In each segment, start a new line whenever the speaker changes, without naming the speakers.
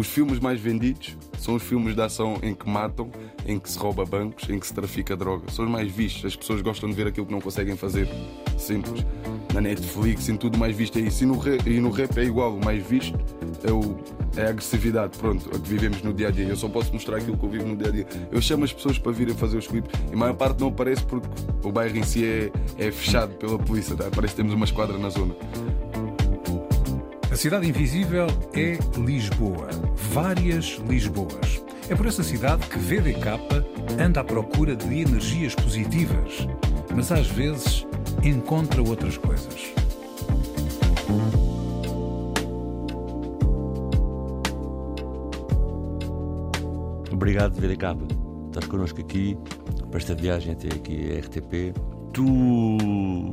Os filmes mais vendidos são os filmes de ação em que matam, em que se rouba bancos, em que se trafica droga. São os mais vistos. As pessoas gostam de ver aquilo que não conseguem fazer. Simples. Na Netflix, em tudo mais visto é isso. E no, rap, e no rap é igual. O mais visto é, o, é a agressividade, pronto, a que vivemos no dia a dia. Eu só posso mostrar aquilo que eu vivo no dia a dia. Eu chamo as pessoas para virem fazer os clipes e a maior parte não aparece porque o bairro em si é, é fechado pela polícia. Tá? Parece que temos uma esquadra na zona.
A cidade invisível é Lisboa. Várias Lisboas. É por essa cidade que VDK anda à procura de energias positivas, mas às vezes encontra outras coisas.
Obrigado, VDK. Estás connosco aqui para esta viagem até aqui a RTP. Tu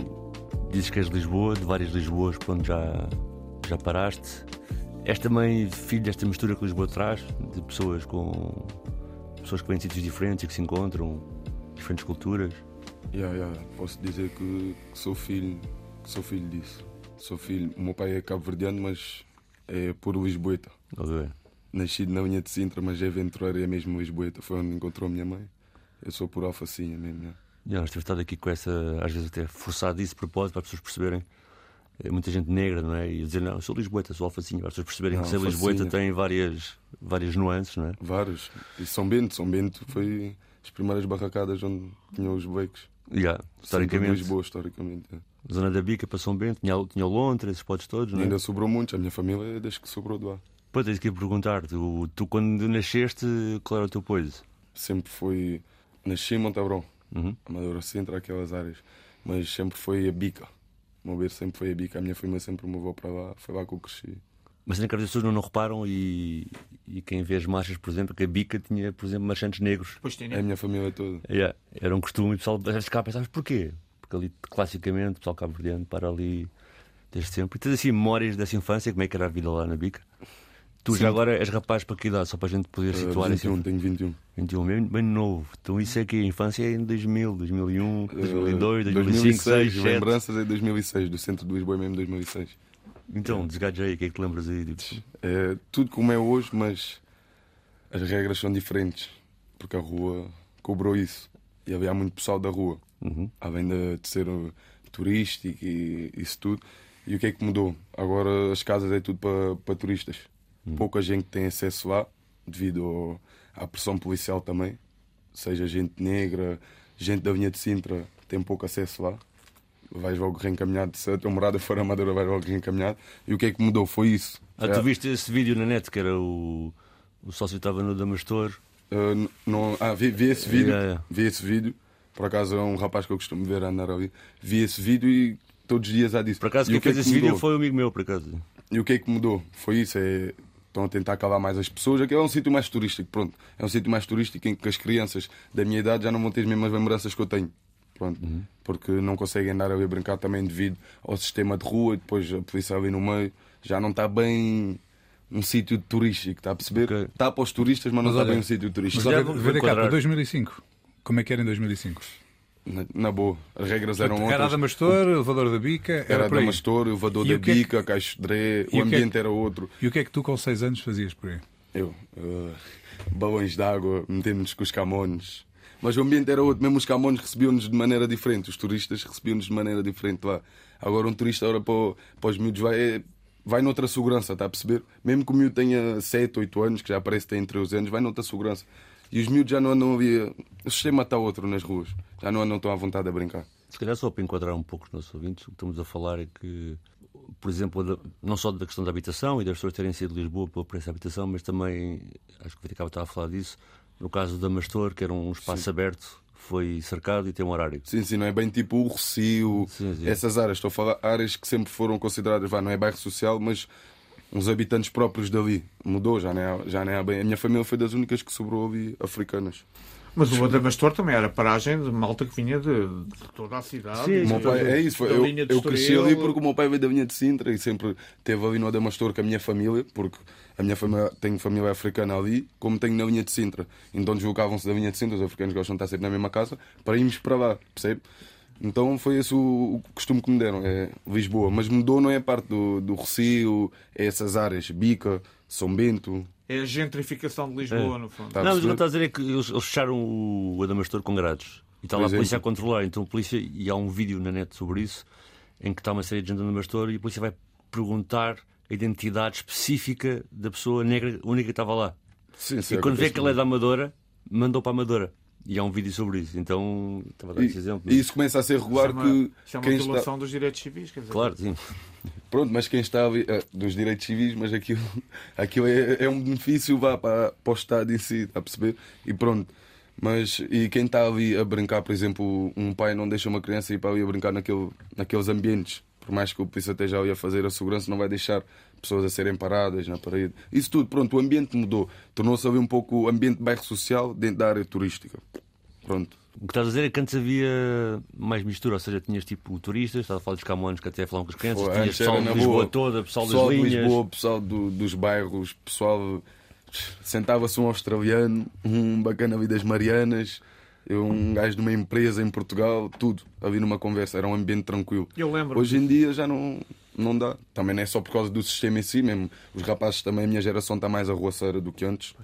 dizes que és de Lisboa, de várias Lisboas, por onde já, já paraste. És também filho desta mistura que Lisboa traz, de pessoas com pessoas que vêm de sítios diferentes e que se encontram, diferentes culturas.
Yeah, yeah. Posso dizer que, que sou filho, que sou filho disso. Sou filho. O meu pai é cabo-verdiano, mas é puro Lisboeta.
Okay.
Nascido na linha de Sintra, mas é e é mesmo Lisboeta. Foi onde encontrou a minha mãe. Eu sou por alfacinha mesmo. Yeah.
Já, nós temos estado aqui com essa, às vezes até forçado isso de propósito, para as pessoas perceberem. É muita gente negra, não é? E dizer, não, sou Lisboeta, sou alfacinha. Para as pessoas perceberem
Não,
que ser. Lisboeta tem várias, várias nuances, não é?
Vários. E São Bento. São Bento foi as primeiras barracadas onde tinham os becos.
Já,
Centro de
historicamente,
Lisboa, historicamente. é.
Zona da Bica para São Bento, tinha, tinha Lontra, esses podes todos, não é?
ainda sobrou muitos. A minha família é desde que sobrou de lá.
Pois, tens que ir perguntar, tu, tu quando nasceste, qual era o teu pois?
Sempre foi. Nasci em Montabrão.
Uhum.
Amadora Sintra, aquelas áreas. Mas sempre foi a bica. O meu berço sempre foi a bica. A minha família sempre me levou para lá. Foi lá que eu cresci.
Mas nem que as pessoas não, não reparam e, e quem vê as marchas, por exemplo, que a Bica tinha, por exemplo, marchantes negros.
Pois tem,
É a minha família toda.
Yeah, Era um costume e o pessoal às vezes ficava a pensar, mas porquê? Porque ali, classicamente, o pessoal cabo-verdiano para ali desde sempre. E tens assim memórias dessa infância, como é que era a vida lá na Bica? Tu
Sim.
já agora és rapaz para que idade? Só para a gente poder
Uh,
situar
21,
assim.
tenho 21.
21, bem, bem novo. Então isso é que a infância é em 2000, 2001, 2002, 2005,
2006,
2006, 2007.
lembranças é 2006, do centro de Lisboa é mesmo 2006.
Então, desgaja aí, o que é que te lembras aí? Tipo,
É tudo como é hoje, mas as regras são diferentes. Porque a rua cobrou isso. E havia muito pessoal da rua.
uhum.
além de, de ser uh, turístico e isso tudo. E o que é que mudou? Agora as casas é tudo para, para turistas. Pouca gente tem acesso lá, devido ao- à pressão policial também. Seja gente negra, gente da linha de Sintra, tem pouco acesso lá. Vais logo reencaminhado. Se a tua morada for amadora, vais logo reencaminhado. E o que é que mudou? Foi isso.
Ah, tu viste esse vídeo na net que era o, o sócio estava no Damastor.
Uh, não, ah, vi, vi esse vídeo.
Yeah, yeah.
Vi esse vídeo. Por acaso é um rapaz que eu costumo ver a andar ali. Vi esse vídeo e todos os dias há disso.
Por acaso,
E
quem
que é
fez
que
esse vídeo
mudou?
foi um amigo meu, por acaso.
E o que é que mudou? Foi isso. É... Estão a tentar calar mais as pessoas. Aquilo é um sítio mais turístico. Pronto. É um sítio mais turístico em que as crianças da minha idade já não vão ter as mesmas lembranças que eu tenho. Pronto.
Uhum.
Porque não conseguem andar ali a brincar também devido ao sistema de rua e depois a polícia ali no meio. Já não está bem um sítio turístico, está a perceber?
Ok.
Está para os turistas, mas não
Mas
está
olha,
bem um sítio
Mas
turístico.
já
olha,
vou- vou
VDK,
enquadrar.
2005. Como é que era em 2005?
Na, na boa. As regras eram
Era
outras.
Adamastor, elevador da Bica, era,
Era
por aí.
Damastor, elevador
E
da
que é que-
Bica, Caixo de Dré, o
o que é
ambiente
que-
era outro.
E o que é que tu com 6 anos fazias por aí?
Eu, uh, balões de água, metemos-nos com os camões. Mas o ambiente era outro, mesmo os camões recebiam-nos de maneira diferente, os turistas recebiam-nos de maneira diferente lá. Agora um turista agora para, o- para os miúdos vai, é- vai noutra segurança, está a perceber? Mesmo que o miúdo tenha 7, 8 anos, que já parece que tem entre os anos, vai noutra segurança. E os miúdos já não andam ali. O sistema está outro nas ruas, já não andam tão à vontade a brincar.
Se calhar só para enquadrar um pouco os nossos ouvintes, o que estamos a falar é que, por exemplo, não só da questão da habitação e das pessoas terem sido de Lisboa pelo preço da habitação, mas também, acho que o Viticava estava a falar disso, no caso da Mastor, que era um espaço aberto, foi cercado e tem um horário.
Sim, sim, não é bem tipo o Recio,
Sim, sim.
essas áreas. Estou a falar áreas que sempre foram consideradas, vá, não é bairro social, mas uns habitantes próprios dali. Mudou, já não é, já não é bem. A minha família foi das únicas que sobrou ali africanas.
Mas o Adamastor também era paragem de malta que vinha de, de toda a cidade.
Sim,
meu pai, é isso, foi,
da
eu,
linha de
eu cresci ali porque o meu pai veio da linha de Sintra e sempre teve ali no Adamastor com a minha família, porque a minha família tem família africana ali, como tenho na linha de Sintra. Então deslocavam-se da linha de Sintra, os africanos gostam de estar sempre na mesma casa, para irmos para lá, percebe? Então foi esse o, o costume que me deram, é Lisboa. Mas mudou, não é a parte do, do Recio, é essas áreas, Bica, São Bento.
É a gentrificação de Lisboa,
É.
no fundo.
Tá.
não, mas o que eu estou a dizer é que eles, eles fecharam o Adamastor com grades. E está lá a
Por
polícia a controlar. Então a polícia, e há um vídeo na net sobre isso, em que está uma série de gente no Adamastor e a polícia vai perguntar a identidade específica da pessoa negra única que estava lá.
Sim, sim,
e quando vê que ele é da Amadora, mandou para a Amadora. E há um vídeo sobre isso. Então, estava a dar esse exemplo.
E isso começa a ser regular
Isso é uma,
que
isso é uma
quem está,
violação dos direitos civis. Quer dizer,
Claro, sim.
Pronto, mas quem está ali, eh, dos direitos civis, mas aquilo, aquilo é, é um benefício vá, para, para o Estado em si, está a perceber? E pronto. Mas e quem está ali a brincar, por exemplo, um pai não deixa uma criança ir para ali a brincar naquele, naqueles ambientes, por mais que o polícia esteja ali a fazer a segurança, não vai deixar pessoas a serem paradas na parede. Isso tudo, pronto, o ambiente mudou. Tornou-se ali um pouco o ambiente de bairro social dentro da área turística. Pronto.
O que estás a dizer é que antes havia mais mistura, ou seja, tinhas tipo turistas, estás a falar dos camões que até falam com as crianças,
Pô,
tinhas pessoal de Lisboa
boa.
toda, pessoal,
pessoal
das
de
linhas.
Lisboa, pessoal do- dos bairros, pessoal. Sentava-se um australiano, um bacana ali das Marianas, eu, um gajo de uma empresa em Portugal, tudo ali numa conversa, era um ambiente tranquilo.
Eu lembro.
Hoje em dia já não, não dá. Também não é só por causa do sistema em si, mesmo. Os rapazes também, a minha geração está mais arruaceira do que antes.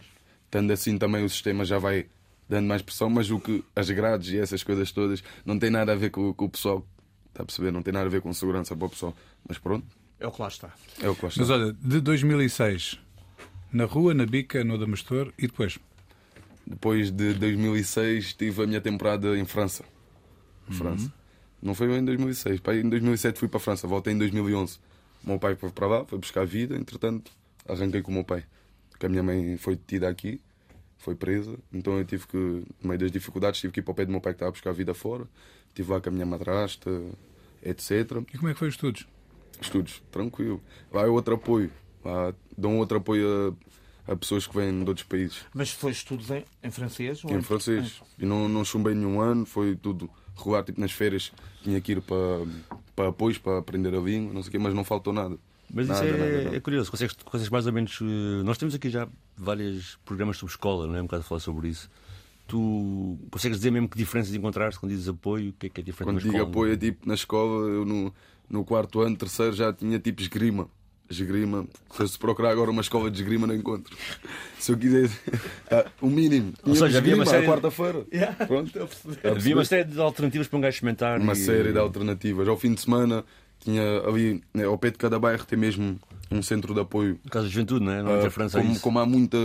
Tendo assim também o sistema já vai dando mais pressão, mas o que as grades e essas coisas todas não tem nada a ver com, com o pessoal. Está a perceber? Não tem nada a ver com segurança para o pessoal. Mas pronto,
É o que lá está.
é o que lá está.
Mas olha, de 2006, na rua, na bica, no Damastor e depois?
Depois de 2006 tive a minha temporada em França. França. Não foi em 2006. Pá, em 2007 fui para a França. Voltei em 2011. O meu pai foi para lá, foi buscar vida. Entretanto, arranquei com o meu pai. Porque a minha mãe foi detida aqui, foi presa. Então eu tive que, no meio das dificuldades, tive que ir para o pé do meu pai que estava a buscar vida fora. Estive lá com a minha madrasta, etc.
E como é que foi os estudos?
Estudos, tranquilo. Lá é outro apoio. Lá dão outro apoio a, a pessoas que vêm de outros países.
Mas foi estudos em, em francês? ou
em francês. E não, não chumbei nenhum ano, foi tudo regular, tipo nas férias tinha que ir para, para apoios, para aprender a língua, não sei o quê, mas não faltou nada.
Mas
Nada,
isso é,
nada, nada.
é curioso, consegues, consegues mais ou menos. eh, Nós temos aqui já vários programas sobre escola, não é? Um bocado a falar sobre isso. Tu consegues dizer mesmo que diferenças encontraste quando dizes apoio? O que é que é diferente
Quando digo
escola?
apoio, é tipo na escola, eu no, no quarto ano, terceiro, já tinha tipo esgrima. Esgrima. Se eu procurar agora uma escola de esgrima, não encontro. Se eu quiser. O mínimo.
Ou seja, havia uma série-
quarta-feira. Pronto.
Havia uma série de alternativas para um gajo experimentar.
Uma
e-
série de alternativas. Ao fim de semana, tinha ali, né, ao pé de cada bairro, tem mesmo um centro de apoio
No caso da juventude, não é? Não é a França é
como, como há muita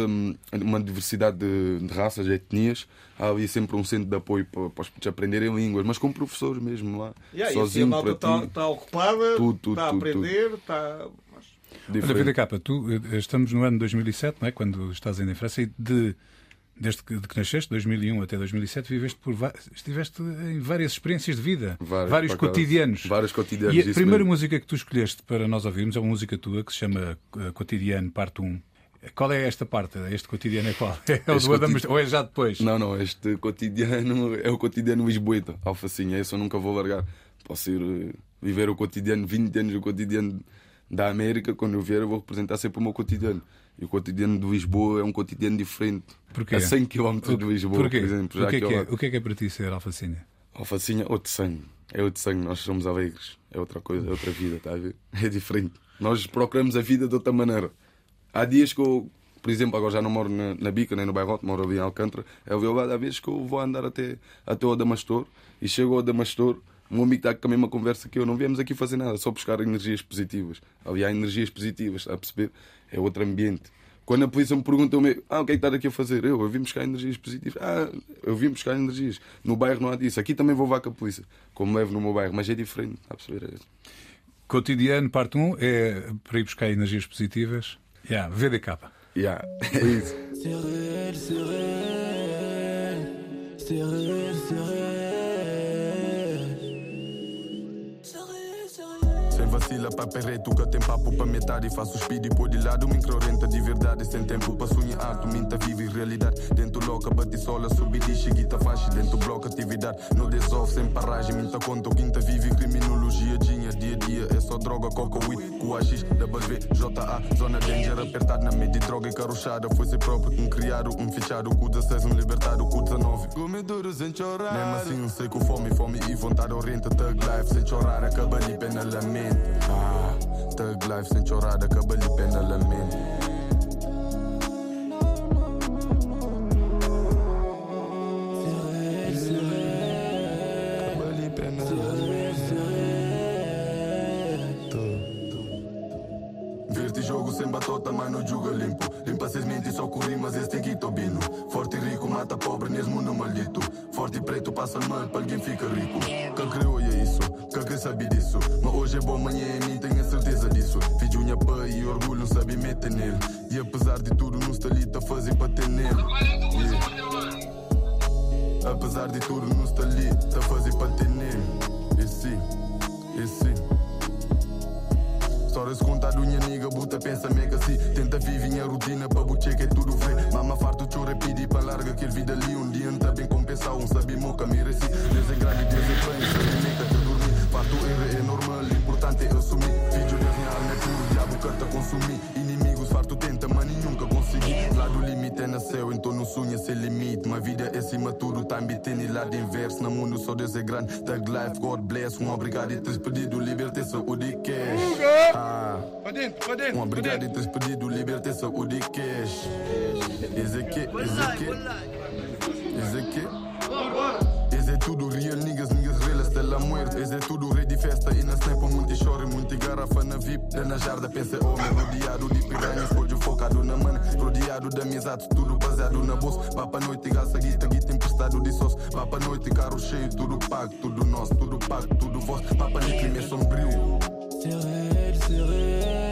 uma diversidade de, de raças, de etnias, há ali sempre um centro de apoio para, para os putos aprenderem línguas, mas com professores mesmo lá,
Yeah, e assim a
sozinho
malta
para
está
ti.
está ocupada,
Tudo, tudo,
está a aprender, está.
Olha,
diferente.
Vida Capa, tu eh, estamos no ano de 2007, não é? quando estás ainda em França, e de, desde que, de que nasceste, 2001 até 2007, viveste por, estiveste em várias experiências de vida,
Vários,
vários cotidianos.
Vários cotidianos,
E a primeira
mesmo.
música que tu escolheste para nós ouvirmos é uma música tua que se chama eh, Cotidiano, parte 1. Qual é esta parte? Este cotidiano é qual? É o do
cotid-
ou é já depois?
Não, não, este cotidiano é o cotidiano Lisboeta, Alfacinha, esse eu nunca vou largar. Posso ir eh, viver o cotidiano, 20 anos o cotidiano da América, quando eu vier eu vou representar sempre o meu cotidiano. E o cotidiano de Lisboa é um cotidiano diferente.
Porquê?
A 100 km de Lisboa,
Porquê?
por exemplo.
o, que é que é, o que é que é para ti ser alfacinha?
Alfacinha, outro sangue. É outro sangue, nós somos alegres. É outra coisa, é outra vida, está a ver? É diferente. Nós procuramos a vida de outra maneira. Há dias que eu, por exemplo, agora já não moro na, na Bica nem no Bairrote, moro ali em Alcântara. É lado, há vezes que eu vou andar até, até o Adamastor e chego ao Adamastor. O meu amigo está com a mesma conversa que eu. Não viemos aqui fazer nada, só buscar energias positivas. Ali há energias positivas, está a perceber? É outro ambiente. Quando a polícia me pergunta, eu me... ah, o que é que estás aqui a fazer? Eu, eu vim buscar energias positivas. Ah, eu vim buscar energias. No bairro não há disso. Aqui também vou levar com a polícia, como levo no meu bairro, mas é diferente, está a perceber? É-
Cotidiano, parte 1, é para ir buscar energias positivas. Yeah, VDK.
Yeah, é isso.
Vacila, papo é reto, que tem papo para metade. Faço speed e pôr de lado, microrenta de verdade. Sem tempo para sonhar, tu minta vive realidade. Dentro louca, bate sola, subi de guita faixa. Dentro bloco, atividade, no desolve, sem paragem. Minta conta, quinta vive criminologia, dinha, dia a dia. É só droga, coca, weed, QAX, W, JA, zona danger, apertado na mídia, droga e carrochada. Foi ser próprio, um criado, um fichado, com 16, um libertado, com 19. Comedouro sem chorar. Mesmo assim, sei com fome, fome e vontade orienta, thug life sem chorar, acaba ali penalamente. Ah, thug life sem chorar, acaba penalamente. Acaba ali penalmente. Verde jogo sem batota, mas não julga limpo. Limpa seis mentes, só com rimas, este nesse mundo maldito. Forte e preto passa mal, para alguém fica rico. Quem criou é isso, quem quer saber disso. Mas hoje é bom, amanhã é mim, tenho a certeza disso. Fiz unha pai e orgulho, não sabe meter nele. E apesar de tudo, não está ali, tá fazer para ter nele. Yeah. Apesar de tudo, não está ali, tá fazer para ter nele. E sim, Histórias contado, minha nigga, buta, pensa mega assim. Tenta viver a rotina, para buche que é tudo vê. Mama farto, chora, pedi para larga, que vida ali um dia tá bem compensar. Um sabe moca, assim. Deus é grande, Deus é bem, sabe meca, te dormir. Farto erro é normal, importante é assumir. Filho Deus, minha alma é puro, diabo canta consumir. Mas nunca consegui. Lá do limite é na céu, então não sonha sem limite. Uma vida é acima de tudo, tá bitendo lá de inverso. No mundo só Deus é grande. Tag life, God bless. Um obrigado e teres pedido, liberté, saúde e cash. Ah. Um obrigado e teres pedido, liberté, saúde e cash. Esse aqui, esse garrafa na VIP. Da na jarda, pensa homem, rodeado de piranhas, folho focado na mana. Rodeado de amizade, tudo baseado na bolsa. Vá pra noite, gasta guita, guita emprestado de sócio. Vá pra noite, carro cheio, tudo pago, tudo nosso, tudo pago, tudo vosso. Vá pra noite, crime é sombrio.
C'est réel.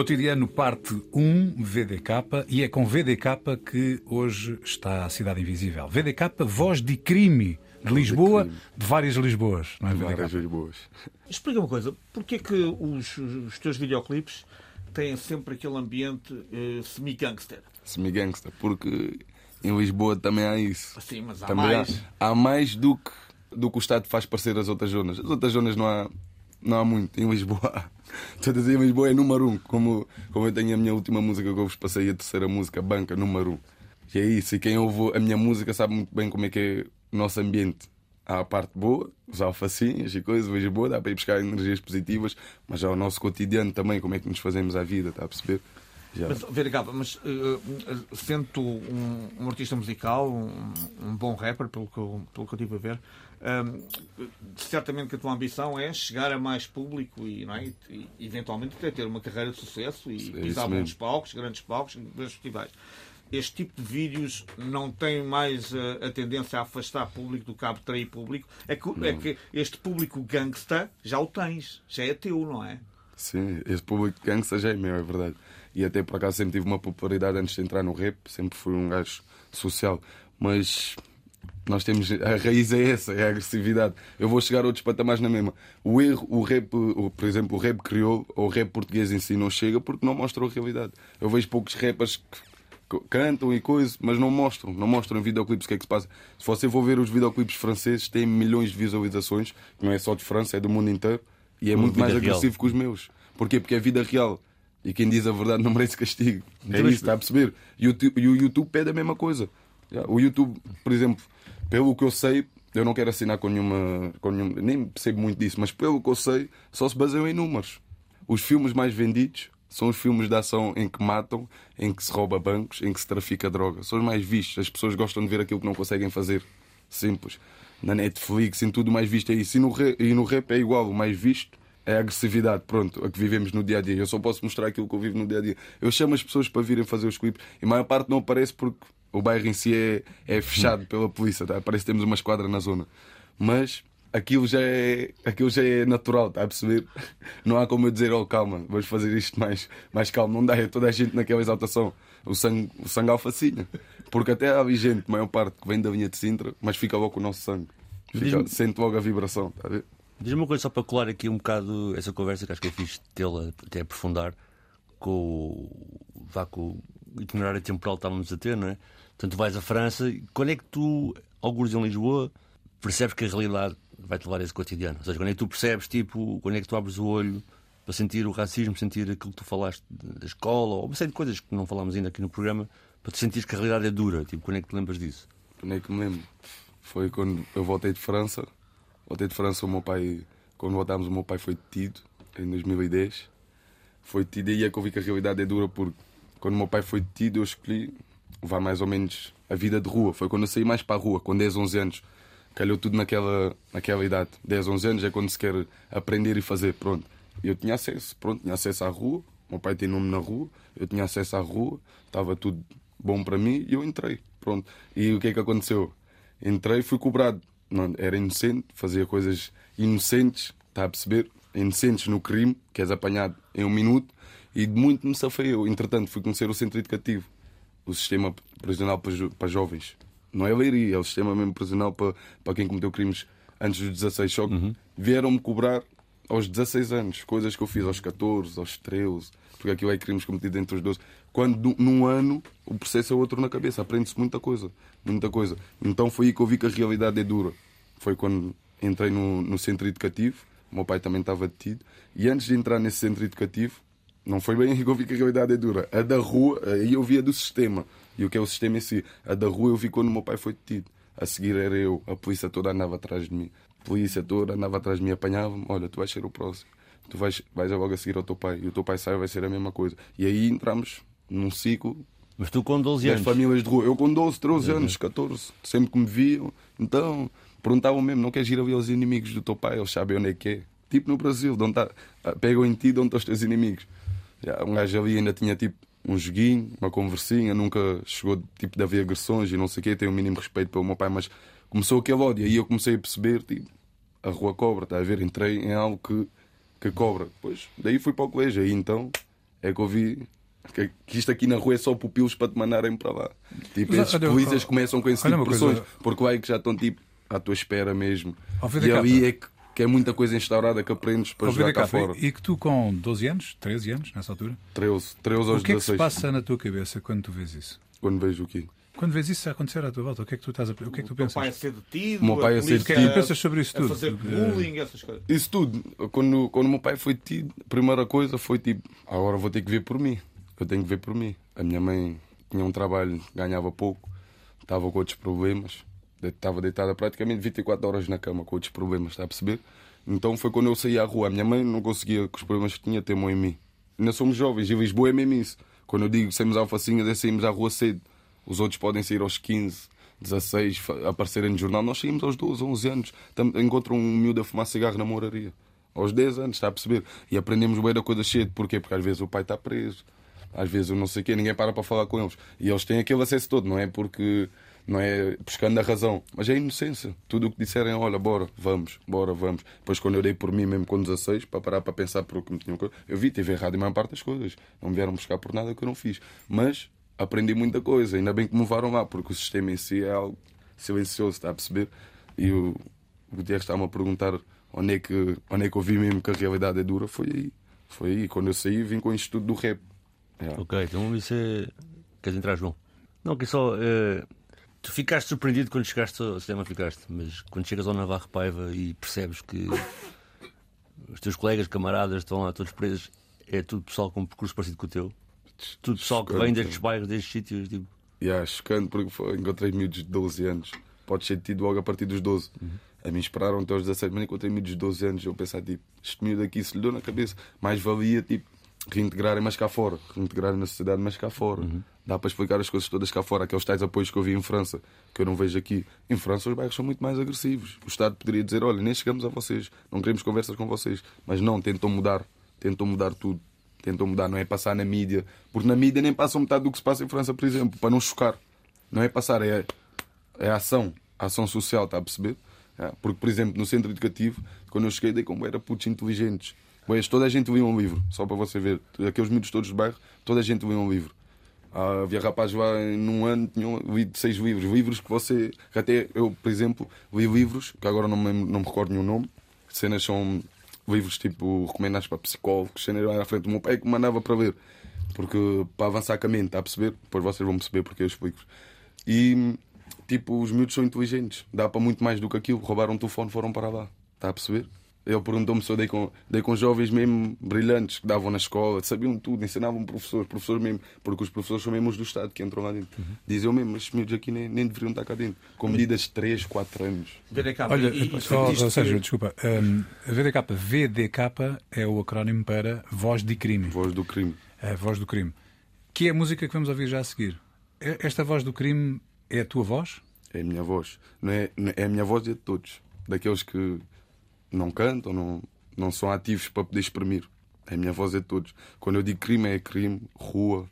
Cotidiano parte 1, VDK, e é com VDK que hoje está a Cidade Invisível. VDK, voz de crime de Lisboa, de várias Lisboas, não é
Várias
VDK?
boas.
Explica uma coisa, porquê que os, os teus videoclipes têm sempre aquele ambiente eh, semi-gangster?
Semi-gangsta, porque em Lisboa também há isso.
Assim, mas há
Também
mais.
Há, há mais do que, do que o Estado faz parecer as outras zonas. As outras zonas não há, não há muito. Em Lisboa, estou a dizer, em Lisboa é número um. Como, como eu tenho a minha última música que eu vos passei, a terceira música, Banca, número um. E é isso. E quem ouve a minha música sabe muito bem como é que é o nosso ambiente. Há a parte boa, os alfacinhas e coisas, Lisboa, dá para ir buscar energias positivas, mas há o nosso cotidiano também, como é que nos fazemos à vida, está a perceber? Já.
Mas, VDK, mas eh, sendo um, um artista musical, um, um bom rapper, pelo que, eu, pelo que eu tive a ver, hum, certamente que a tua ambição é chegar a mais público e, não é? e, eventualmente até ter uma carreira de sucesso e
É
pisar bons palcos, grandes palcos, grandes festivais. Este tipo de vídeos não tem mais eh, a tendência a afastar público do que a atrair público. É que, é que este público gangsta já o tens, já é teu, não é?
Sim, esse público gangsta já é meu, é verdade. E até por acaso sempre tive uma popularidade antes de entrar no rap, sempre fui um gajo social. Mas nós temos. A raiz é essa, é a agressividade. Eu vou chegar a outros patamares na mesma. O erro, o rap, o- por exemplo, o rap crioulo ou o rap português em si não chega porque não mostra a realidade. Eu vejo poucos rappers que cantam e coisas, mas não mostram, não mostram em videoclipes o que é que se passa. Se você for ver os videoclipes franceses, têm milhões de visualizações, não é só de França, é do mundo inteiro, e é muito mais
real.
agressivo que os meus. Porquê? Porque é vida real. E quem diz a verdade não merece castigo. É isso, está a perceber? E o, e o YouTube pede a mesma coisa. O YouTube, por exemplo, pelo que eu sei, eu não quero assinar com nenhuma, com nenhuma. Nem percebo muito disso, mas pelo que eu sei, só se baseiam em números. Os filmes mais vendidos são os filmes de ação em que matam, em que se rouba bancos, em que se trafica droga. São os mais vistos. As pessoas gostam de ver aquilo que não conseguem fazer. Simples. Na Netflix, em tudo mais visto é isso. E no, e no rap é igual. O mais visto
é a agressividade, pronto, a que vivemos no dia a dia. Eu só posso mostrar aquilo que eu vivo no dia a dia. Eu chamo as pessoas para virem fazer os clipes e a maior parte não aparece porque o bairro em si é, é fechado pela polícia, tá? parece que temos uma esquadra na zona. Mas aquilo já é, aquilo já é natural, está a perceber? Não há como eu dizer, oh calma, vamos fazer isto mais, mais calmo. Não dá, é toda a gente naquela exaltação. O sangue, o sangue alfacinha. Porque até há gente, a maior parte, que vem da linha de Sintra, mas fica logo com o nosso sangue. Fica, sente logo a vibração, está a ver?
Diz-me uma coisa só para colar aqui um bocado essa conversa que acho que é fixe tê-la até aprofundar com o, vá, com o itinerário temporal que estávamos a ter, não é? Portanto, vais à França quando é que tu, alguns em Lisboa, percebes que a realidade vai-te levar a esse cotidiano? Ou seja, quando é que tu percebes, tipo, quando é que tu abres o olho para sentir o racismo, sentir aquilo que tu falaste da escola, ou uma série de coisas que não falámos ainda aqui no programa, para te sentires que a realidade é dura? Tipo, quando é que te lembras disso?
Quando é que me lembro? Foi quando eu voltei de França. Voltei de França, o meu pai, quando voltámos, o meu pai foi detido em 2010. Foi detido e aí é que eu vi que a realidade é dura, porque quando o meu pai foi detido, eu escolhi levar mais ou menos a vida de rua. Foi quando eu saí mais para a rua, com 10, 11 anos. Calhou tudo naquela, naquela idade. 10, 11 anos é quando se quer aprender e fazer. Pronto. E eu tinha acesso, pronto, tinha acesso à rua. O meu pai tem nome na rua, eu tinha acesso à rua, estava tudo bom para mim e eu entrei. Pronto. E o que é que aconteceu? Entrei, fui cobrado. Não, era inocente, fazia coisas inocentes, está a perceber? Inocentes no crime, que és apanhado em um minuto, e de muito me safei eu. Entretanto, fui conhecer o centro educativo, o sistema prisional para, jo- para jovens. Não é leiria, é o sistema mesmo prisional para, para quem cometeu crimes antes dos 16. Só que vieram-me cobrar aos 16 anos, coisas que eu fiz aos 14, aos 13, porque aquilo é crimes cometidos entre os 12. Quando nu- num ano o processo é outro na cabeça, aprende-se muita coisa, muita coisa. Então foi aí que eu vi que a realidade é dura. Foi quando entrei no, no centro educativo, o meu pai também estava detido, e antes de entrar nesse centro educativo, não foi bem aí que eu vi que a realidade é dura. A da rua, aí eu via do sistema. E o que é o sistema em si? A da rua eu vi quando o meu pai foi detido. A seguir era eu, a polícia toda andava atrás de mim. Polícia toda andava atrás de mim, apanhava-me. Olha, tu vais ser o próximo. Tu vais, vais logo a seguir ao teu pai. E o teu pai sai, vai ser a mesma coisa. E aí entramos num ciclo
Mas tu com 12
das
anos.
famílias de rua. Eu com 12, 13 anos, 14, sempre que me viam, então perguntavam mesmo: não queres ir a ver os inimigos do teu pai? Eles sabem onde é que é. Tipo no Brasil, de onde tá, pegam em ti de onde estão os teus inimigos. Já, um gajo ali ainda tinha tipo um joguinho, uma conversinha, nunca chegou tipo de haver agressões e não sei o quê, tem o mínimo respeito pelo meu pai, mas começou aquele ódio. E aí eu comecei a perceber, tipo, a rua cobra, está a ver? Entrei em algo que, que cobra. Pois, daí fui para o colégio, aí então é que eu vi que, que isto aqui na rua é só pupilos para te mandarem para lá. Tipo,
Mas,
esses
olha,
polícias
olha,
começam com esse tipo de pressões,
coisa-
porque lá é que já estão tipo à tua espera mesmo. E ali é que, que é muita coisa instaurada que aprendes para jogar cá fora.
E que tu com 12 anos, 13 anos, nessa altura,
13, 13 aos
o que é que se
16,
passa na tua cabeça quando tu vês isso?
quando vejo o quê?
Quando vês isso a acontecer à tua volta, o que é que tu, estás a, o que é que tu
O
pensas?
pai a ser detido,
O meu pai a ser
O que é que tu pensas sobre isso
a
tudo?
fazer
Eh,
bullying, essas coisas.
Isso tudo. Quando, quando o meu pai foi tido, a primeira coisa foi tipo: agora vou ter que ver por mim. Eu tenho que ver por mim. A minha mãe tinha um trabalho, ganhava pouco, estava com outros problemas. Estava deitada praticamente 24 horas na cama com outros problemas, está a perceber? Então foi quando eu saí à rua. A minha mãe não conseguia, com os problemas que tinha, temor em mim. Ainda somos jovens e Lisboa é mesmo isso. Quando eu digo saímos alfacinhas, é saímos à rua cedo. Os outros podem sair aos 15, 16, fa- aparecerem no jornal. Nós saímos aos 12, 11 anos. Encontram um miúdo a fumar cigarro na moraria. Aos 10 anos, está a perceber? E aprendemos bem da coisa cedo. Porquê? Porque às vezes o pai está preso. Às vezes eu não sei o quê, ninguém para para falar com eles. E eles têm aquele acesso todo, não é porque não é buscando a razão, mas é inocência. Tudo o que disserem, olha, bora, vamos, bora, vamos. Depois, quando eu dei por mim mesmo com 16, para parar para pensar por o que me tinham eu vi, tive errado em maior parte das coisas. Não me vieram buscar por nada que eu não fiz. Mas aprendi muita coisa, ainda bem que me levaram lá, porque o sistema em si é algo silencioso, está a perceber? E o, o Gutierrez estava-me a perguntar onde é, que, onde é que eu vi mesmo que a realidade é dura. Foi aí. Foi aí. Quando eu saí, vim com isto tudo do rap. É.
Ok, então isso é. Queres entrar, João? Não, que só. eh, Tu ficaste surpreendido quando chegaste ao cinema, ficaste, mas quando chegas ao Navarro Paiva e percebes que os teus colegas, camaradas estão lá todos presos, é tudo pessoal com um percurso parecido com o teu, tudo pessoal que vem destes bairros, destes sítios, tipo,
Yeah, chocante porque encontrei miúdos de 12 anos. Podes ser tido logo a partir dos 12. A mim esperaram até aos 17, mas encontrei miúdos de 12 anos. Eu pensava, tipo, este miúdo aqui se lhe deu na cabeça. Mais valia, tipo, reintegrarem, mas cá fora. Reintegrarem na sociedade, mas cá fora. Dá para explicar as coisas todas cá fora. Aqueles tais apoios que eu vi em França, que eu não vejo aqui. Em França, os bairros são muito mais agressivos. O Estado poderia dizer: olha, nem chegamos a vocês, não queremos conversas com vocês. Mas não, tentam mudar. Tentam mudar tudo. Tentam mudar, não é passar na mídia. Porque na mídia nem passam metade do que se passa em França, por exemplo, para não chocar. Não é passar, é, é ação. Ação social, está a perceber? É, Porque, por exemplo, no centro educativo, quando eu cheguei, dei como era putos inteligentes. Pois, toda a gente lia um livro, só para você ver. Aqueles miúdos todos do bairro, toda a gente lia um livro. Ah, havia rapazes lá num ano, tinham lido seis livros. Livros que você. que até eu, por exemplo, li livros, que agora não me, não me recordo nenhum nome. Cenas são livros tipo recomendados para psicólogos, lá à frente do meu pai que me mandava para ler. Porque para avançar mente, está a perceber? Depois vocês vão perceber porque eu explico. E tipo, os miúdos são inteligentes, dá para muito mais do que aquilo. Roubaram um telefone, foram para lá. Está a perceber? Ele perguntou-me se eu dei com, dei com jovens mesmo brilhantes que davam na escola, sabiam tudo, ensinavam professores, professores mesmo, porque os professores são mesmo os do Estado que entram lá dentro. Dizem eu mesmo, estes miúdos aqui nem, nem deveriam estar cá dentro, com medidas de 3, 4 anos.
VDK.
Olha,
e, e,
só,
sentiste
ou seja,
que-
desculpa, hum, a VDK, VDK é o acrónimo para Voz de Crime,
Voz do crime.
a voz do crime, que é a música que vamos ouvir já a seguir. Esta voz do crime é a tua voz?
É a minha voz. Não é, não- é a minha voz e a de todos. Daqueles que não cantam, não, não são ativos para poder exprimir. É a minha voz é de todos. Quando eu digo crime, é crime, rua,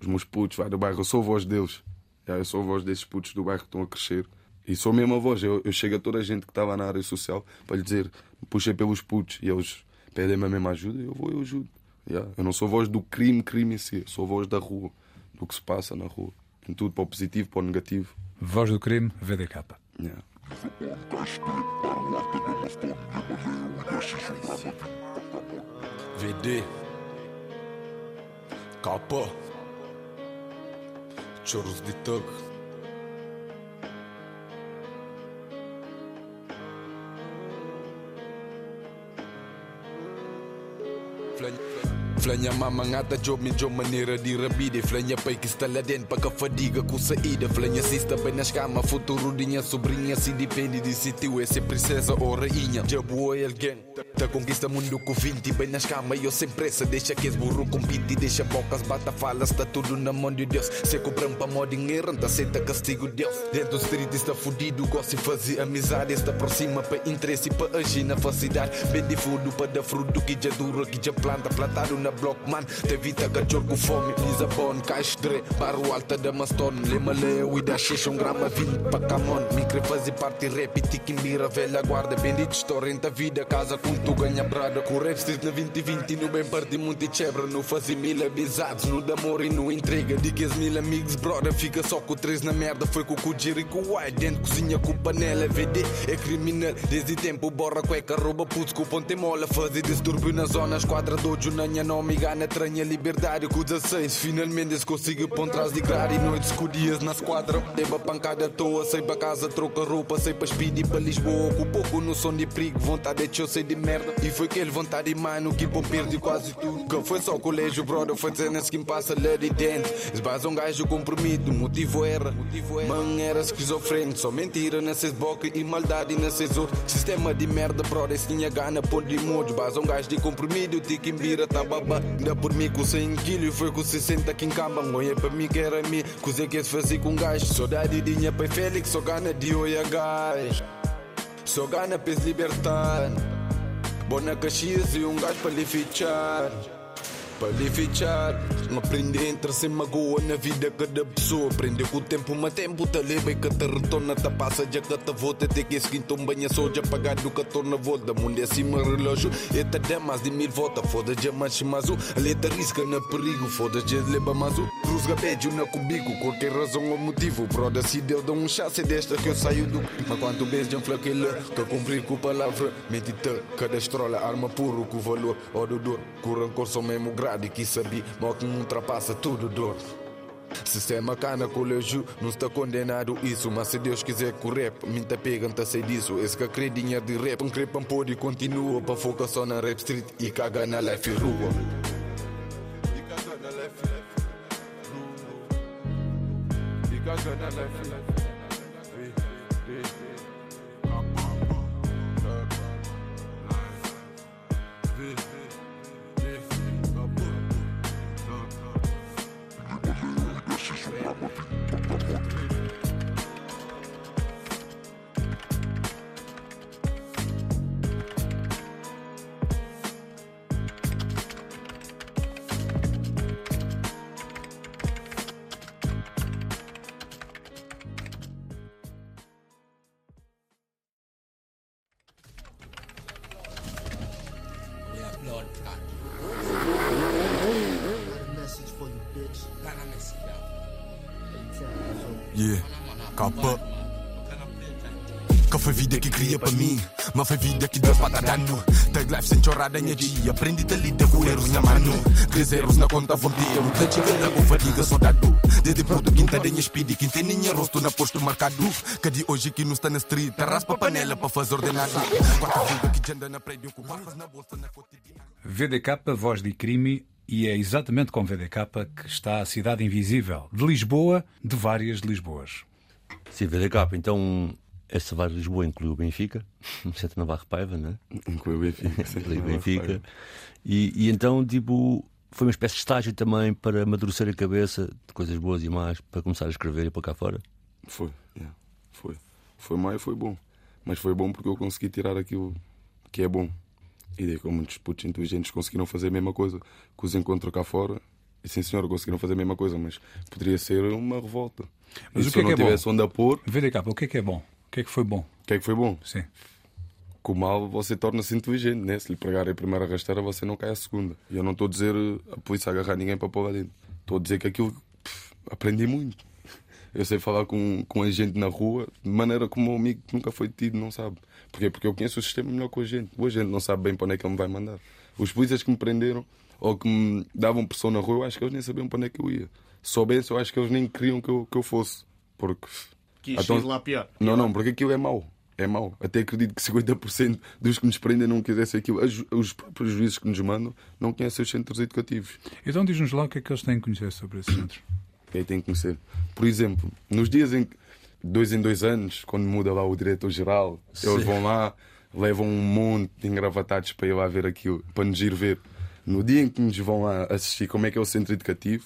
os meus putos, vai do bairro. Eu sou a voz deles. Eu sou a voz desses putos do bairro que estão a crescer. E sou a voz. Eu, eu chego a toda a gente que estava na área social para lhe dizer, puxei pelos putos. E eles pedem-me a mesma ajuda, eu vou, eu ajudo. Eu não sou a voz do crime, crime em si. Eu sou a voz da rua, do que se passa na rua. Em tudo, para o positivo, para o negativo.
Voz do crime, VDK.
Já.
VD Капа. Чарлз Дитък tug Flanha mamangata job me job maneira de rabide Flanha pai que está lá dentro para que fadiga com saída Flanha sista bem nas cama futuro dinha sobrinha se depende de se tu é ser princesa ou rainha Jabo é alguém Tá conquista mundo com 20 bem nas cama eu sem pressa Deixa que esburro compite Deixa bocas bata falas Tá tudo na mão de Deus Se compram para mó dinheiro Tá senta castigo Deus Dentro do street está fudido Gosta de fazer amizade. Está aproxima para interesse Para agir na facilidade. Bem de fundo para fruto Que já dura Que já planta. Plantado na block man. Te evita cachorro com fome Lisabon Caixdre Barro alta da Maston Lema leu e da xexa um grama 20 para camon fazer parte rap e tiquimbira velha guarda. Bendito restaurante a vida Casa com tu ganha brada. Com rap street na 2020 No bem parte muito chebra No fazer mil abisados No de amor e no entrega De que as mil amigos brother Fica só com três na merda Foi com o Jerry com o White Dentro cozinha com panela VD é criminal Desde tempo borra cueca Rouba putos com ponte mola Fazer distúrbio na zona Esquadra dojo na minha nome Gana tranha liberdade com 16 Finalmente se consigo pôr trás de grade E noites com dias na esquadra. Deba pancada à toa Sei para casa troca roupa Sei para speed e para Lisboa. Com pouco no som de perigo Vontade de eu sei de merda. E foi aquele vontade mano Que bom perdi quase tudo. Que foi só colégio brother Foi cenas que me passa lá de dentro Esbaza um gajo comprimido Motivo era Man era esquizofrênico Só mentira nesses boca E maldade nesses outros. Sistema de merda brother Se tinha gana pôr de modo. Esbaza um gajo de comprimido Tiquimbira tá baba Ainda por mim com 100 quilos Foi com 60 que encamba Olha para mim que era mim Coisa que se fazia com gajo Saudade de dinha pai Félix Só gana de olha gajo só gana para se libertar. Bona Caxias e um gajo para lhe fichar Para lhe fichar Não aprende entre sem magoa na vida cada pessoa Aprende com o tempo, mas tempo te leva e que te retorna Te passa já que te volta Até que esse quinto um banho soja Pagado que torna volta Mundo é acima relógio E te dá mais de mil volta Foda já mais chimazu A letra risca na perigo. Foda já leva mazu Cruz beijo na cubico Qualquer razão ou motivo. Broda se deu dá um chance desta que eu saio do Mas quanto beijo um flaquele Que cumprir com palavra Medita cada estrola Arma puro com valor Ó dor Com rancor só mesmo grade Sabe Mal que não ultrapassa tudo dor Sistema cana colégio, não está condenado isso Mas se Deus quiser que o rap me tá pegando, tá sei disso. Esse que crê dinheiro de rap, um crepam pode continua Para focar só na rap street e caga na life rua. E caga na life, na life, Yeah, foi vida que Deus para dar dano. Tag life sem chorada em dia, aprendi a lidar com erros na mano. Três erros na conta o que chega com fadiga soldado. Desde puto quinta denha speed, quem tem ninha rosto na posto marcado. Que de hoje que não está na street, raspa panela para fazer ordenado. Quarta fuga que anda na prédio com barras na bolsa na cotidiana.
VDK, voz de crime, e é exatamente com VDK que está a Cidade Invisível, de Lisboa, de várias Lisboas.
Sim, VDK, então essa vai de Lisboa inclui o Benfica, Santa Navarro Paiva, né?
Inclui o Benfica. sim.
Inclui o Benfica. E, e então, tipo, foi uma espécie de estágio também para amadurecer a cabeça de coisas boas e más, para começar a escrever e para cá fora.
Foi, yeah, foi. Foi mau e foi bom. Mas foi bom porque eu consegui tirar aquilo que é bom. E daí, como muitos putos inteligentes conseguiram fazer a mesma coisa que os encontro cá fora. E sim, senhor, conseguiram fazer a mesma coisa, mas poderia ser uma revolta.
Mas
e
o
se
que é
eu
que
não
é bom?
tivesse onde a pôr,
VDK, o que é que é bom? O que é que foi bom?
o que é que foi bom?
Sim.
Com o mal você torna-se inteligente, né? Se lhe pregarem a primeira rasteira, você não cai a segunda. E eu não estou a dizer eh, a polícia agarrar ninguém para pôr lá dentro. Estou a dizer que aquilo pff, aprendi muito. Eu sei falar com, com a gente na rua de maneira como um amigo que nunca foi tido não sabe. Porquê? Porque eu conheço o sistema melhor que a gente. O agente não sabe bem para onde é que ele me vai mandar. Os polícias que me prenderam ou que me davam pressão na rua, eu acho que eles nem sabiam para onde é que eu ia. Se soubesse, eu acho que eles nem queriam que eu, que eu fosse. Porque
Quis
Então-
ir lá pior.
não, não, porque aquilo é mau. É mau. Até acredito que 50% dos que nos prendem não quisessem aquilo. Os próprios juízes que nos mandam não conhecem os centros educativos.
Então diz-nos lá o que é que eles têm que conhecer sobre esses centros.
Quem tem que conhecer. Por exemplo, nos dias em que, dois em dois anos, quando muda lá o diretor-geral, eles vão lá, levam um monte de engravatados para ir lá ver aquilo, para nos ir ver. No dia em que nos vão lá assistir como é que é o centro educativo,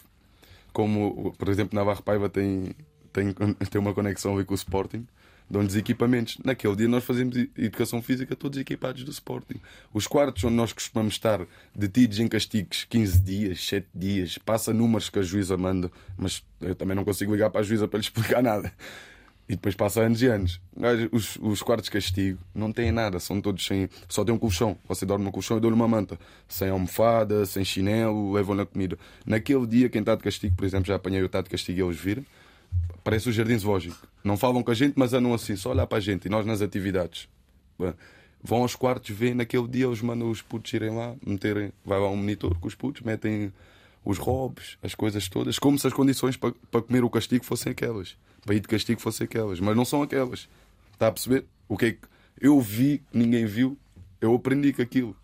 como, por exemplo, Navarro Paiva tem, tem, tem uma conexão ali com o Sporting, dão-nos equipamentos. Naquele dia nós fazemos educação física todos equipados do Sporting. Os quartos onde nós costumamos estar detidos em castigos 15 dias, 7 dias, passa números que a juíza manda, mas eu também não consigo ligar para a juíza para lhe explicar nada. E depois passa anos e anos. Os, os quartos de castigo não têm nada, são todos sem. Só tem um colchão. Você dorme no colchão e dou-lhe uma manta. Sem almofada, sem chinelo, levam na comida. Naquele dia, quem está de castigo, por exemplo, já apanhei o está de castigo e eles viram, parece o jardim zoológico. Não falam com a gente, mas andam assim, só olhar para a gente. E nós nas atividades. Vão aos quartos, vêem naquele dia, eles mandam os putos irem lá, meterem. Vai lá um monitor com os putos, metem os robes, as coisas todas, como se as condições para, para comer o castigo fossem aquelas. Para ir de castigo fossem aquelas. Mas não são aquelas. Está a perceber? O que é que eu vi ninguém viu? Eu aprendi com aquilo.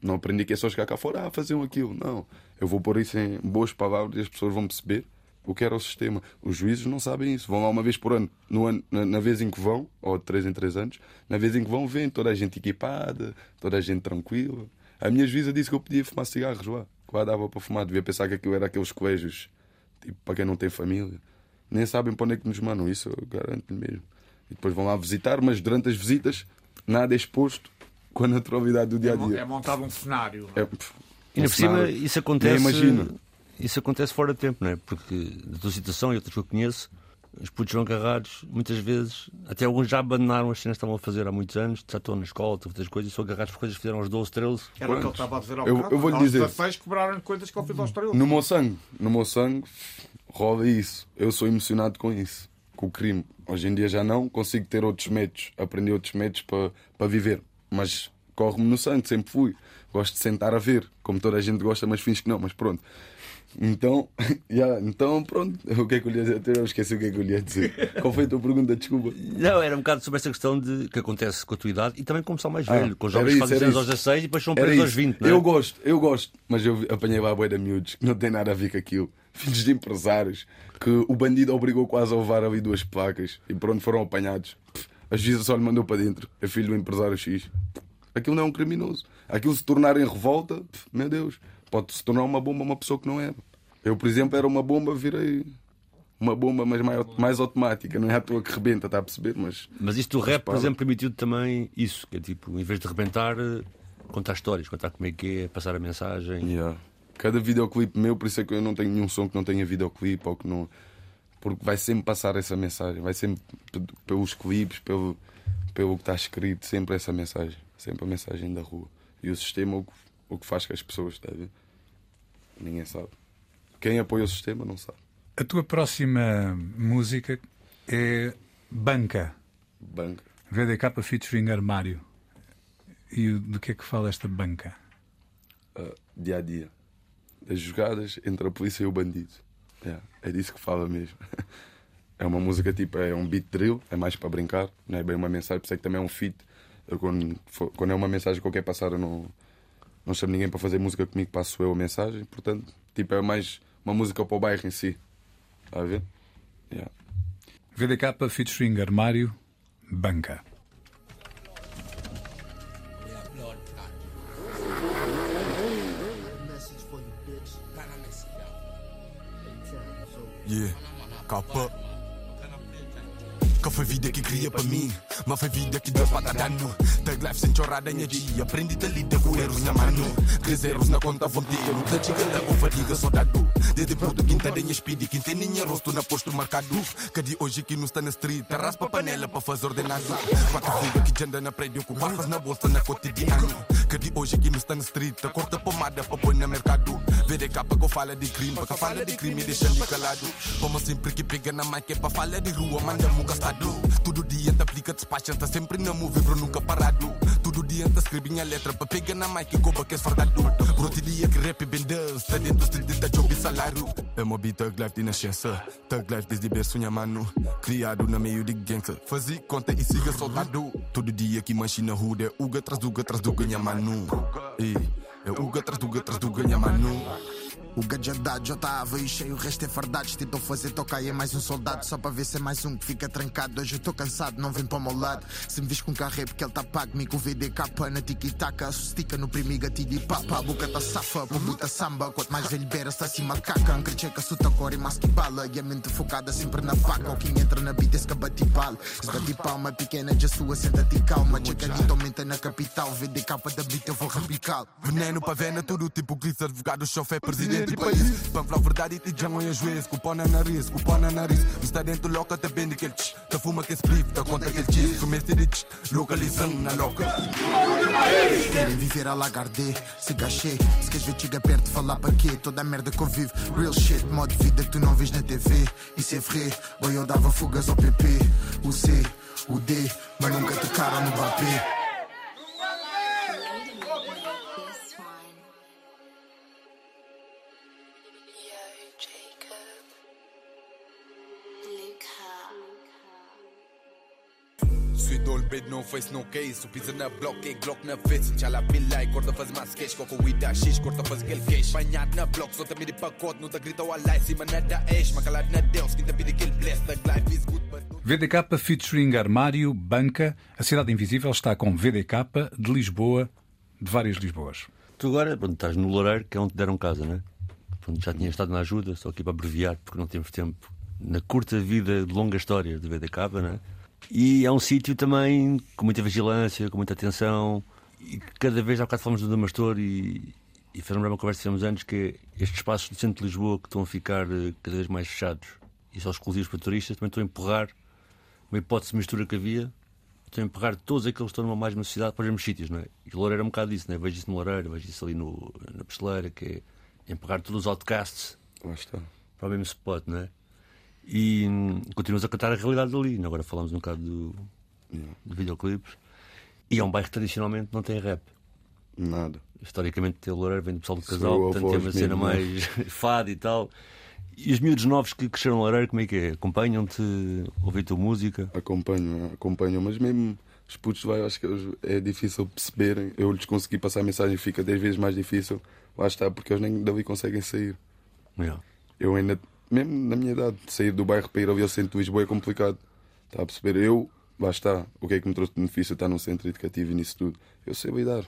Não aprendi que é só chegar cá fora, ah, faziam aquilo. Não. Eu vou pôr isso em boas palavras e as pessoas vão perceber o que era o sistema. Os juízes não sabem isso. Vão lá uma vez por ano, no ano na, na vez em que vão, ou de três em três anos, na vez em que vão, vêm toda a gente equipada, toda a gente tranquila. A minha juíza disse que eu podia fumar cigarros lá. Que lá dava para fumar. Devia pensar que aquilo era aqueles colégios, tipo, para quem não tem família. Nem sabem para onde é que nos mandam. Isso eu garanto-lhe mesmo. E depois vão lá visitar, mas durante as visitas, nada é exposto com a naturalidade do dia a
É
dia.
montado um cenário.
É,
E
um
ainda por cima, isso acontece.
Nem imagino.
Isso acontece fora de tempo, não é? Porque da tua situação e outras que eu conheço, os putos são agarrados, muitas vezes, até alguns já abandonaram as cenas que estavam a fazer há muitos anos, já estão na escola, estão a fazer as coisas, e são agarrados por coisas que fizeram aos 12, 13.
Era o que ele estava a dizer ao
Eu-
bocado.
eu vou-lhe
Aos
dizer.
16 cobraram coisas que ele fez aos 13.
No meu sangue, no meu sangue, rola isso. Eu sou emocionado com isso, com o crime. Hoje em dia já não, consigo ter outros métodos, aprender outros métodos para, para viver. Mas corre-me no sangue, sempre fui. Gosto de sentar a ver, como toda a gente gosta, mas fins que não, mas pronto. Então, yeah, então pronto, o que é que eu lhe ia dizer? Eu esqueci o que é que eu lhe ia dizer. Qual foi a tua pergunta? Desculpa.
Não, era um bocado sobre essa questão de que acontece com a tua idade e também como são mais
Ah,
velho, com os
era
jovens que fazem
era
cenas
isso.
aos 16 e depois são presos aos
isso.
20, não é?
Eu gosto, eu gosto, mas eu apanhei lá a boia de miúdos que não tem nada a ver com aquilo. Filhos de empresários que o bandido obrigou quase a levar ali duas placas e pronto foram apanhados. A juíza só lhe mandou para dentro. É filho do empresário X. Aquilo não é um criminoso. Aquilo se tornar em revolta, meu Deus, pode se tornar uma bomba uma pessoa que não era. Eu, por exemplo, era uma bomba, virei uma bomba, mas mais, mais automática. Não é à toa que rebenta, está a perceber? Mas
Mas isto do rap, por exemplo, permitiu também isso, que é tipo, em vez de rebentar, eh, contar histórias, contar como é que é, passar a mensagem.
Yeah. Cada videoclipe meu, por isso é que eu não tenho nenhum som que não tenha videoclipe ou que não. Porque vai sempre passar essa mensagem, vai sempre pelos clipes, pelo, pelo que está escrito, sempre essa mensagem, sempre a mensagem da rua. E o sistema o que, o que faz com as pessoas, está a ver? Ninguém sabe. Quem apoia o sistema não sabe.
A tua próxima música é Banca.
Banca.
VDK featuring Armário. E do que é que fala esta banca?
uh, dia a dia. Das jogadas entre a polícia e o bandido. Yeah, é disso que fala mesmo. É uma música tipo, é um beat drill, é mais para brincar, não é bem uma mensagem, por isso é que também é um feat. Eu, quando, quando é uma mensagem que eu quero passar, eu não, não chamo ninguém para fazer música comigo, passo eu a mensagem. Portanto, tipo, é mais uma música para o bairro em si. Está a ver? Yeah.
VDK featuring Armário. Banca.
Yeah, capa. Que foi vida que cria para mim, foi vida que deu para dar dano. Tag life sem chorada em dia, aprendi a lidar com erros na mano. Três erros na conta, vou ter. Luta chega com fadiga, soldado. Desde puto, quinta denha speed, quinta ninha rosto na posto marcado. Que de hoje que não está na street, raspa panela para fazer ordenado. Quatro fuga que anda na prédio, com barras na bolsa na cotidiano. Que de hoje que não está na street, corta pomada para pôr no mercado. VDK que fala de crime, para fala de crime, deixa de calado. Como sempre que pega na mic é para falar de rua, manda-me um gastado. Todo dia te aplica, despacha, tá sempre na move, bro, nunca parado. Todo dia te escreve a letra para pegar na mic e coba que é. Por outro dia que rap bem Deus, tá dentro do street da job e salário. É beat Thug Life de nascença, Thug Life desde berço, minha mano. Criado na meio de gangster, fazia conta e siga soldado. Todo dia que manche na rua é uga tras duga tras duga, minha mano. Ei, é uga tras duga tras duga, minha mano.
O gadget já estava aí cheio, o resto é verdades. Tentou fazer tocar e é mais um soldado. Só para ver se é mais um que fica trancado. Hoje eu estou cansado, não vem para o meu lado. Se me vis com carro é porque ele tá pago. Me com VDK na tiki-taka. Sustica no primiga, tidi papa. A boca tá safa, muita samba. Quanto mais velho beira, está acima de caca. Ancre checa, suta cor e mais que bala. E a mente focada sempre na faca. O quem entra na beat é que bate pal. Se bate palma pequena, já sua, senta-te calma. Checa dito aumenta na capital. VDK da beat, eu vou rapical.
Veneno para vena, tudo tipo Chris, advogado, chofé, presidente e país. A verdade, te jango e juiz, cupom na nariz, cupom na nariz. Está dentro louca, tá bem aquele tch, tá fuma que split, tá conta aquele cheese, comece de tch, localizando na louca.
Querem viver a lagarde, se gachê. Se queres ver chega perto, falar para quê? Toda a merda que eu vivo, real shit, modo de vida que tu não vês na TV. Isso é vrai, boy, eu dava fugas ao PP. O C, o D, mas nunca tocaram no papel.
Luca.
Sweet old bed, no face, no case. O pizza na block, é Glock na face. Tchala pila e corta faz mais cash. Coco with a X, corta faz aquele cash. Banhado na block, só também de pacote. Não tá grita o alai, cima nada ex. Macalado na Deus, tá pedindo aquele bless. The life is good, but
VDK featuring Armário, Banca. A Cidade Invisível está com VDK de Lisboa, de várias Lisboas.
Tu agora pronto, estás no Loureiro, que é onde te deram casa, né? Pronto, já tinha estado na ajuda, só aqui para abreviar, porque não temos tempo. Na curta vida, de longa história de VDK, né? E é um sítio também com muita vigilância, com muita atenção. E cada vez, há bocado falamos do Damastor e, e fez uma conversa que fizemos antes, que é estes espaços do centro de Lisboa que estão a ficar eh, cada vez mais fechados e só exclusivos para turistas, também estão a empurrar uma hipótese de mistura que havia estão a empurrar todos aqueles que estão numa mesma cidade para os mesmos sítios, não é? E o Loureiro é um bocado isso, não é? Vejo isso no Loureiro, vejo isso ali no, na Pesteleira, que é empurrar todos os outcasts para o mesmo spot, não é? E hum, continuamos a cantar a realidade ali. Agora falamos um bocado do, de videoclipes. E é um bairro que tradicionalmente não tem rap.
Nada.
Historicamente, o Loureiro vem do pessoal do casal, portanto tem uma cena
mesmo, né?
mais fado e tal. E os miúdos novos que cresceram no Loureiro, como é que é? Acompanham-te, ouvem a tua música?
Acompanho, acompanho, mas mesmo os putos vai, eu acho que é difícil perceberem. Eu lhes consegui passar a mensagem, fica 10 vezes mais difícil. Lá está, porque eles nem dali conseguem sair.
Yeah.
Eu ainda, mesmo na minha idade, sair do bairro para ir ao centro de Lisboa é complicado. Está a perceber? Eu, lá está, o que é que me trouxe de benefício estar num centro educativo e nisso tudo? Eu sei lidar.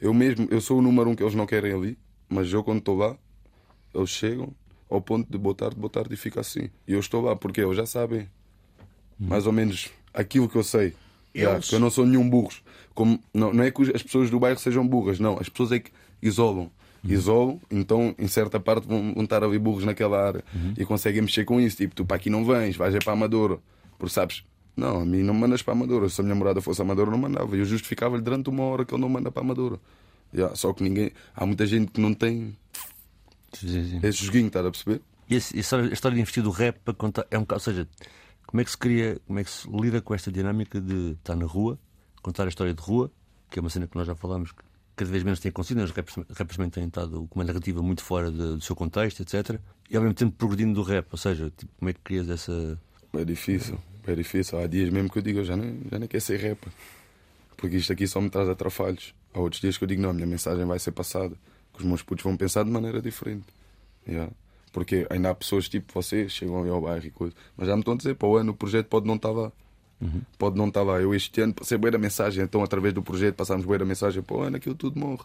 Eu mesmo, eu sou o número um que eles não querem ali, mas eu quando estou lá, eles chegam ao ponto de boa tarde, boa tarde e fica assim. E eu estou lá porque eles já sabem mais ou menos aquilo que eu sei. Já,
Eles-
que eu não sou nenhum burros. Como, não, não é que as pessoas do bairro sejam burras, não. As pessoas é que isolam. Isolam, então em certa parte vão, vão estar ali burros naquela área e conseguem mexer com isso. Tipo, tu para aqui não vens, vais é para a Amadora. Porque sabes, não, a mim não me mandas para a Amadora. Se a minha morada fosse a Amadora, não mandava. Eu justificava-lhe durante uma hora que ele não manda para a Amadora. Já, só que ninguém. Há muita gente que não tem
Sim, sim.
esse joguinho, estás a perceber?
E esse- a história de investir do rap para contar. É um bocado, ou seja, Como é que se cria, como é que se lida com esta dinâmica de estar na rua, contar a história de rua, que é uma cena que nós já falámos, que cada vez menos tem acontecido, os rappers, também têm estado com uma narrativa muito fora de- do seu contexto, etc. E ao mesmo tempo progredindo do rap, ou seja, tipo, como é que crias essa.
É difícil, é difícil. Há dias mesmo que eu digo, eu já nem, já nem quero ser rapper. Porque isto aqui só me traz atrapalhos. Há outros dias que eu digo, não, a minha mensagem vai ser passada. Que os meus putos vão pensar de maneira diferente. Yeah. Porque ainda há pessoas tipo vocês, chegam ali ao bairro e coisa. Mas já me estão a dizer, para o ano o projeto pode não estar lá. Pode não estar lá. Eu este ano passei bem a mensagem, então através do projeto passámos bem a mensagem, para o ano aquilo tudo morre.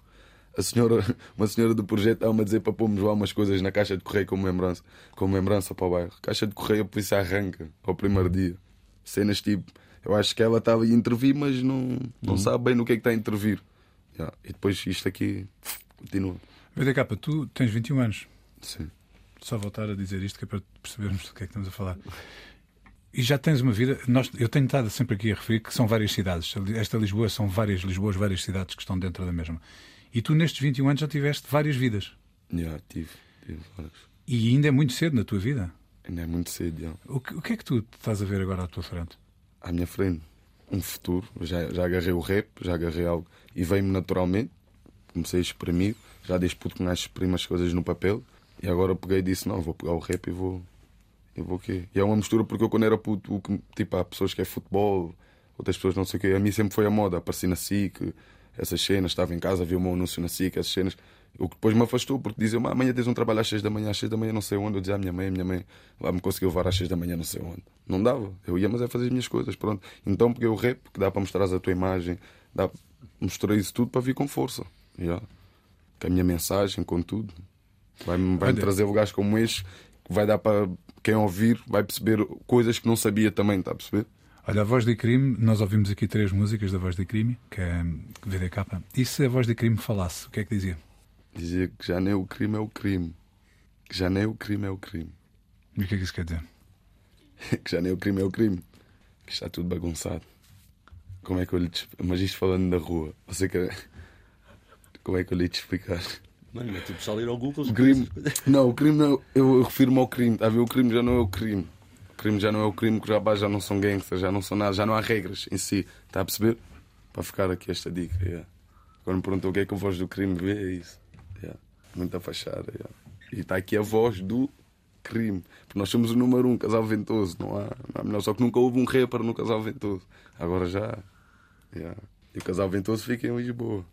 A senhora, uma senhora do projeto estava-me a dizer para pormos lá umas coisas na caixa de correio como lembrança, como lembrança para o bairro. Caixa de correio a polícia arranca ao primeiro dia. Cenas tipo, eu acho que ela estava a intervir, mas não, não sabe bem no que é que está a intervir. Yeah. E depois isto aqui continua.
VDK, tu tens 21 anos.
Sim.
Só voltar a dizer isto que é para percebermos do que é que estamos a falar. E já tens uma vida. Nós, eu tenho estado sempre aqui a referir que são várias cidades. Esta Lisboa são várias Lisboas, várias cidades que estão dentro da mesma. E tu, nestes 21 anos, já tiveste várias vidas.
Yeah, tive, tive várias.
E ainda é muito cedo na tua vida.
Ainda é muito cedo, já.
O que, o que é que tu estás a ver agora à tua frente?
à minha frente um futuro. Já, já agarrei o rap, já agarrei algo e veio-me naturalmente. Comecei a exprimir, já desde puto que nasce exprimo as coisas no papel e agora peguei e disse: Não, vou pegar o rap e vou. E vou o quê? E é uma mistura porque eu, quando era puto, que- tipo, há pessoas que é futebol, outras pessoas não sei o quê. A mim sempre foi a moda, apareci na SIC, essas cenas, estava em casa, vi o meu anúncio na SIC, essas cenas. O que depois me afastou, porque diziam, amanhã tens um trabalho às 6 da manhã, às 6 da manhã não sei onde. Eu dizia à minha mãe, minha mãe lá me conseguiu levar às 6 da manhã não sei onde. Não dava. Eu ia, mas é fazer as minhas coisas, pronto. Então peguei o rap, que dá para mostrar a tua imagem, dá mostrei isso tudo para vir com força. Yeah. Com a minha mensagem, com tudo. Vai-me vai trazer lugares como este, que vai dar para quem ouvir, vai perceber coisas que não sabia também, está a perceber?
Olha, a Voz de Crime, nós ouvimos aqui três músicas da Voz de Crime, que é VDK. E se a Voz de Crime falasse, o que é que dizia?
Dizia que já nem o crime é o crime. Que já nem o crime é o crime.
E o que é que isso quer dizer?
que já nem o crime é o crime. Que está tudo bagunçado. Como é que eu lhe. Mas isto falando da rua. Você quer. Como é que eu lhe te explicar?
Mano, é tipo só ir ao Google.
Crime. Não, o crime não. é- Eu, eu refiro-me ao crime. Está a ver? O crime já não é o crime. O crime já não é o crime, que os rapazes já não são gangsters, já não são nada, já não há regras em si. Está a perceber? Para ficar aqui esta dica. Yeah. Quando me perguntou o que é que a voz do crime vê, é isso. Yeah. Muita fachada. Yeah. E está aqui a voz do crime. Porque nós somos o número um, casal ventoso. Não há, não há melhor. Só que nunca houve um rapper no casal ventoso. Agora já. Yeah. E o casal ventoso fica em Lisboa.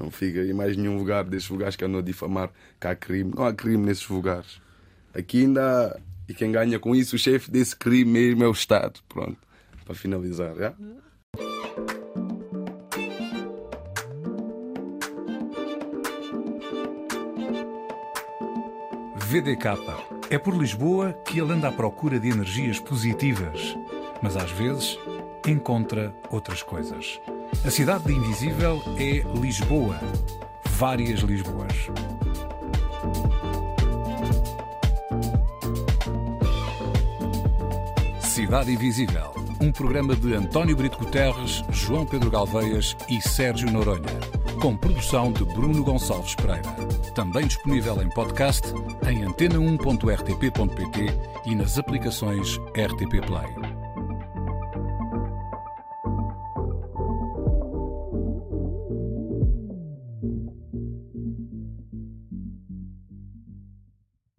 Não fica em mais nenhum lugar desses lugares que andam a difamar que há crime. Não há crime nesses lugares. Aqui ainda há. E quem ganha com isso, o chefe desse crime mesmo é o Estado. Pronto. Para finalizar, já?
VDK. É por Lisboa que ele anda à procura de energias positivas, mas às vezes encontra outras coisas. A cidade de invisível é Lisboa. Várias Lisboas. Cidade Invisível. Um programa de António Brito Guterres, João Pedro Galveias e Sérgio Noronha. Com produção de Bruno Gonçalves Pereira. Também disponível em podcast em antena1.rtp.pt e nas aplicações RTP Play.